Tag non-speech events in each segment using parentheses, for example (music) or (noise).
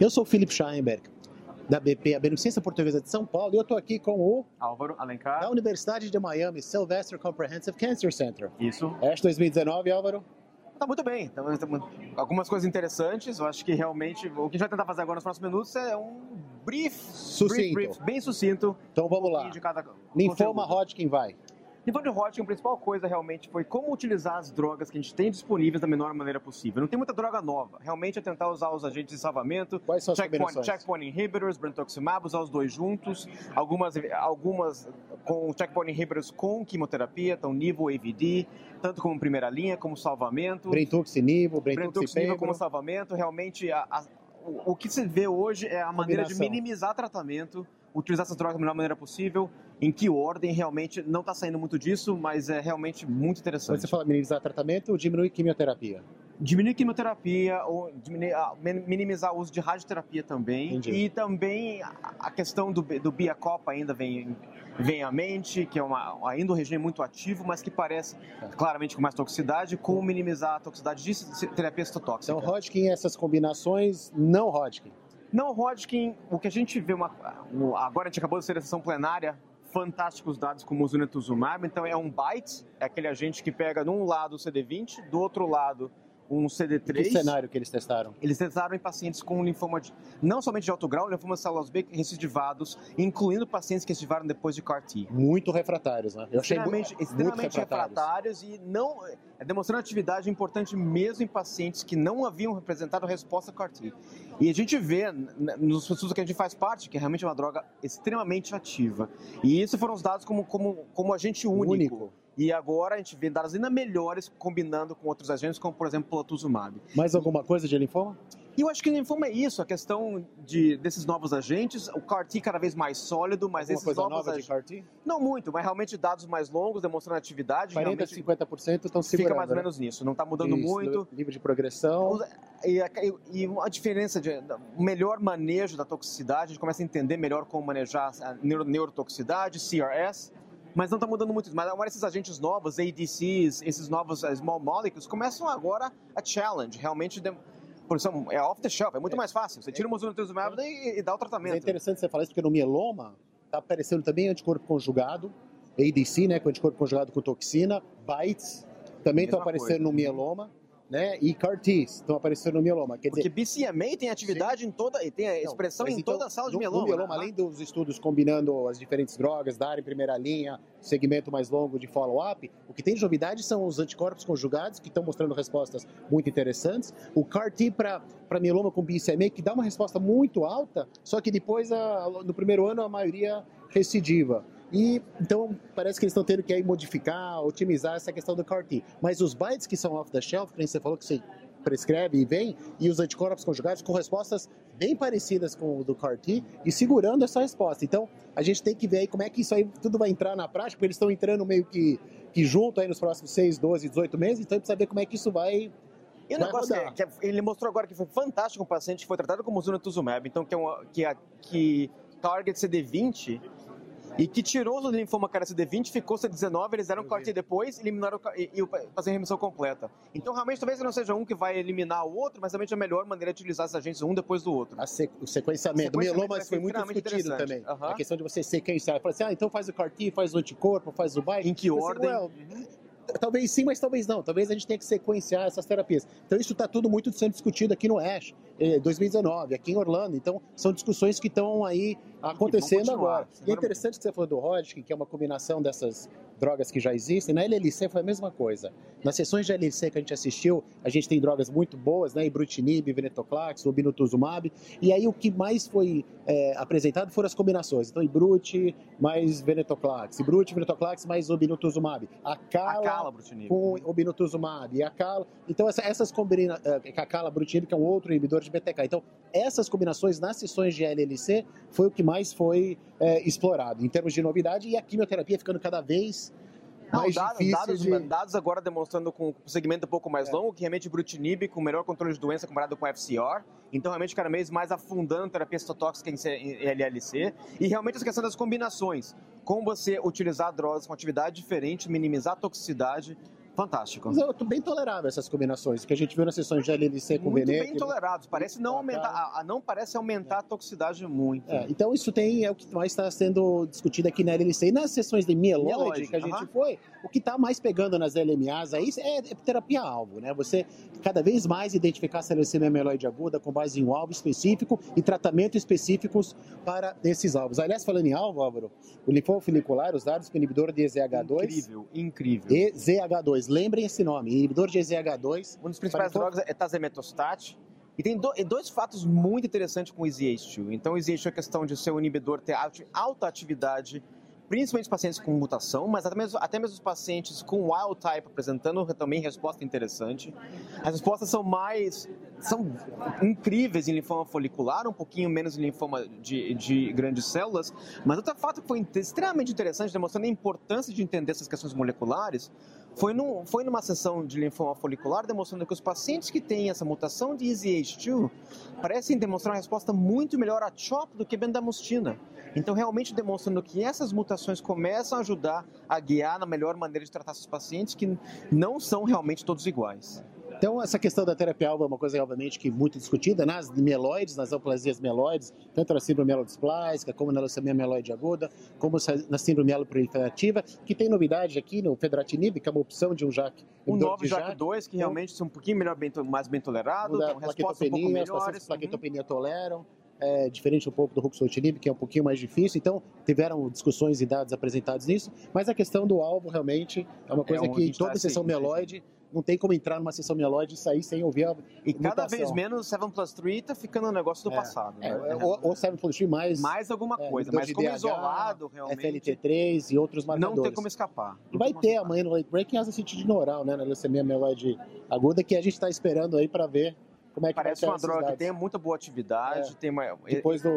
Eu sou o Felipe Scheinberg, da BP, a Beneficência Portuguesa de São Paulo, e eu estou aqui com o Álvaro Alencar. da Universidade de Miami Sylvester Comprehensive Cancer Center. Isso. Este 2019, Álvaro? Tá muito bem. Então, algumas coisas interessantes. Eu acho que realmente o que a gente vai tentar fazer agora nos próximos minutos é um brief, Sucinto. brief, brief bem sucinto. Então vamos lá. De cada Linfoma. Hodgkin vai. Linfoma de Hodgkin, a principal coisa realmente foi como utilizar as drogas que a gente tem disponíveis da menor maneira possível. Não tem muita droga nova. Realmente é tentar usar os agentes de salvamento, Quais são as checkpoint, checkpoint inhibitors, brentuximab, usar os dois juntos. Algumas, algumas com checkpoint inhibitors com quimioterapia, então nível AVD, tanto como primeira linha, como salvamento. Brentuximab, Brentuximab como salvamento, realmente a- a- o, o que se vê hoje é a maneira de minimizar tratamento, utilizar essas drogas da melhor maneira possível, em que ordem realmente não está saindo muito disso, mas é realmente muito Quando interessante. você fala minimizar tratamento, diminui quimioterapia. Diminuir quimioterapia, ou diminuir, ah, min- minimizar o uso de radioterapia também, Entendi. e também a- questão do, do Biacopa ainda vem, vem à mente, que é uma, ainda um regime muito ativo, mas que parece Tá. claramente com mais toxicidade, como minimizar a toxicidade de terapia citotóxica. Então, Hodgkin, essas combinações, não Hodgkin. Não, Hodgkin, o que a gente vê, uma, agora a gente acabou de ser a sessão plenária, fantásticos dados como o Zunetuzumab, então é um BITE, é aquele agente que pega num lado o CD20, do outro lado um CD3. Que cenário que eles testaram? Eles testaram em pacientes com linfoma, de, não somente de alto grau, linfoma de células B recidivados, incluindo pacientes que recidivaram depois de CAR-T. Muito refratários, né? Eu achei extremamente, muito extremamente refratários. refratários e não é, demonstrando atividade importante mesmo em pacientes que não haviam representado resposta CAR-T. E a gente vê nos estudos que a gente faz parte que é realmente uma droga extremamente ativa. E esses foram os dados como, como, como agente único. Único. E agora a gente vê dados ainda melhores combinando com outros agentes, como por exemplo platuzumab. Mais alguma coisa de linfoma? E eu acho que linfoma é isso, a questão de, desses novos agentes, o CAR-T cada vez mais sólido, mas Alguma esses coisa novos nova de agentes... CAR-T? Não muito, mas realmente dados mais longos, demonstrando atividade, 40 a realmente 50% estão segurando. fica mais ou né? menos nisso, não está mudando Isso, muito. Nível de progressão. E a, e a diferença de melhor manejo da toxicidade, a gente começa a entender melhor como manejar a neuro, neurotoxicidade, CRS, mas não está mudando muito. Mas agora esses agentes novos, ADCs, esses novos eh, small molecules, começam agora a challenge, realmente... de- por isso é off the shelf, é muito mais fácil. Você tira o mosunetuzumab e, e dá o Mas é tratamento. interessante você falar isso, porque no mieloma está aparecendo também anticorpo conjugado, ADC, né, com anticorpo conjugado com toxina, BITES, também estão aparecendo coisa. no mieloma, né, e CAR-Ts estão aparecendo no mieloma. Quer Porque dizer, BCMA tem atividade em toda, e tem a Não, expressão mas em então, toda a sala de mieloma. No mieloma, né? além dos estudos combinando as diferentes drogas, dar em primeira linha, segmento mais longo de follow-up, o que tem de novidade são os anticorpos conjugados, que estão mostrando respostas muito interessantes. O CAR-T para mieloma com BCMA, que dá uma resposta muito alta, só que depois, a- no primeiro ano, a maioria recidiva. E então parece que eles estão tendo que aí modificar, otimizar essa questão do CAR-T. Mas os bytes que são off the shelf, que nem você falou que você prescreve e vem, e os anticorpos conjugados com respostas bem parecidas com o do CAR-T e segurando essa resposta. Então, a gente tem que ver aí como é que isso aí tudo vai entrar na prática, porque eles estão entrando meio que, que junto aí nos próximos 6, 12, 18 meses, então a gente precisa ver como é que isso vai... E o negócio é, que ele mostrou agora que foi fantástico um paciente que foi tratado com zunetuzumab, então que é uma, que, é- que target CD20 e que tirou o linfoma cara CD20, ficou CD19, eles deram CAR-T vi. depois, eliminaram e, e fazer remissão completa. Então realmente talvez não seja um que vai eliminar o outro, mas realmente é a melhor maneira de utilizar esses agentes um depois do outro. A se- o sequenciamento. O mieloma ser foi muito discutido também. Aham. A questão de você sequenciar. Fala assim, ah, então faz o CAR-T, faz o anticorpo, faz o BITE. Em que Mas, ordem? well, Talvez sim, mas talvez não. Talvez a gente tenha que sequenciar essas terapias. Então isso está tudo muito sendo discutido aqui no ASH, eh, 2019, aqui em Orlando. Então são discussões que estão aí acontecendo agora. E é interessante que você falou do Hodgkin, que é uma combinação dessas drogas que já existem. Na LLC foi a mesma coisa. Nas sessões de LLC que a gente assistiu, a gente tem drogas muito boas, né? Ibrutinib, Venetoclax, Obinutuzumab. E aí o que mais foi eh, apresentado foram as combinações. Então Ibrut mais Venetoclax, Ibrut, Venetoclax mais Obinutuzumab. A Acala, cala, Brutinib. com obinutuzumab e a cala. Então essa- essas combinações, a cala brutinib que é um outro inibidor de BTK. Então essas combinações nas sessões de LLC foi o que mais foi é, explorado em termos de novidade e a quimioterapia ficando cada vez Não, mais dados, difícil dados, de... dados agora demonstrando com um segmento um pouco mais É. longo, que realmente Brutinib com melhor controle de doença comparado com FCR. Então, realmente, cada vez mais afundando terapia citotóxica em LLC. E realmente essa questão das combinações. Como você utilizar drogas com atividade diferente, minimizar a toxicidade, Fantástico. Mas eu tô bem tolerável essas combinações, que a gente viu nas sessões de LLC com Muito Venet. bem toleráveis. Parece não aumentar, a, a não parece aumentar a toxicidade muito. É, então isso tem é o que mais está sendo discutido aqui na LLC. E nas sessões de mieloide, Mieloide, que a gente foi, o que está mais pegando nas LMAs aí é, é terapia-alvo, né? Você cada vez mais identificar se a leucemia mieloide aguda com base em um alvo específico e tratamento específicos para esses alvos. Aliás, falando em alvo, Álvaro, o linfoma folicular, os dados com inibidor de EZH2 Incrível, incrível. EZH2, lembrem esse nome, inibidor de EZH2. Uma das principais Para- drogas é tazemetostat. E tem do- dois fatos muito interessantes com o EZH2. Então, o EZH2 é a questão de ser um inibidor ter alta alta atividade, principalmente os pacientes com mutação, mas até mesmo, até mesmo os pacientes com wild type apresentando também resposta interessante. As respostas são mais. São incríveis em linfoma folicular, um pouquinho menos em linfoma de, de grandes células. Mas outro fato que foi extremamente interessante, demonstrando a importância de entender essas questões moleculares, foi, num, foi numa sessão de linfoma folicular demonstrando que os pacientes que têm essa mutação de EZH2 parecem demonstrar uma resposta muito melhor a CHOP do que bendamustina. Então, realmente demonstrando que essas mutações começam a ajudar a guiar na melhor maneira de tratar esses pacientes que não são realmente todos iguais. Então, essa questão da terapia-alvo é uma coisa, obviamente, que muito discutida nas mieloides, nas aplasias mieloides, tanto na síndrome mielodisplásica, como na leucemia mieloide aguda, como na síndrome mieloproliferativa, que tem novidade aqui no fedratinib, que é uma opção de um JAK. Inibidor novo de JAK2, que Então, realmente são um pouquinho melhor, bem, mais bem tolerado, muda com a respostas um pouco pacientes melhores. com plaquetopenia toleram, é diferente um pouco do ruxolitinib, que é um pouquinho mais difícil, então tiveram discussões e dados apresentados nisso, mas a questão do alvo realmente é uma coisa onde a que tá toda sessão assim, mieloide não tem como entrar numa sessão mieloide e sair sem ouvir a E cada vez menos 7 plus 3 tá ficando um negócio do É, passado. É, né? ou, ou 7 plus 3 mais, mais alguma é, coisa, mas de como DH, isolado, realmente, FLT3 e outros marcadores. não tem como escapar. E vai ter escapar. amanhã no late breaking azacitidina oral, né, na leucemia mieloide aguda, que a gente está esperando aí para ver como é que Parece uma droga que tem muita boa atividade, tem uma... depois do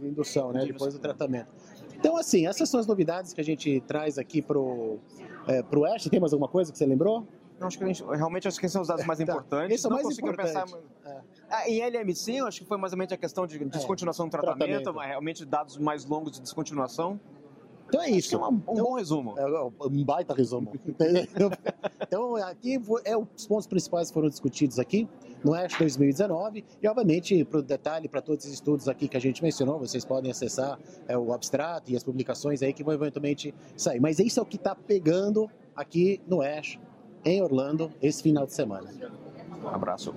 da indução, né? De Depois do tratamento. Então, assim, essas são as novidades que a gente traz aqui pro, é, pro Ash. Tem mais alguma coisa que você lembrou? Não, acho que a gente, realmente acho que esses são os dados mais Tá. importantes. Esse é o mais importante. pensar. É. Ah, em LMC, eu acho que foi mais ou menos a questão de descontinuação do tratamento, tratamento. mas realmente dados mais longos de descontinuação. Então é isso. é uma- um bom resumo. É um baita resumo. (laughs) Então, aqui é, os pontos principais que foram discutidos aqui no ASH 2019 e, obviamente, para o detalhe, para todos os estudos aqui que a gente mencionou, vocês podem acessar é, o abstrato e as publicações aí que vão eventualmente sair. Mas isso é o que está pegando aqui no ASH em Orlando esse final de semana. Abraço.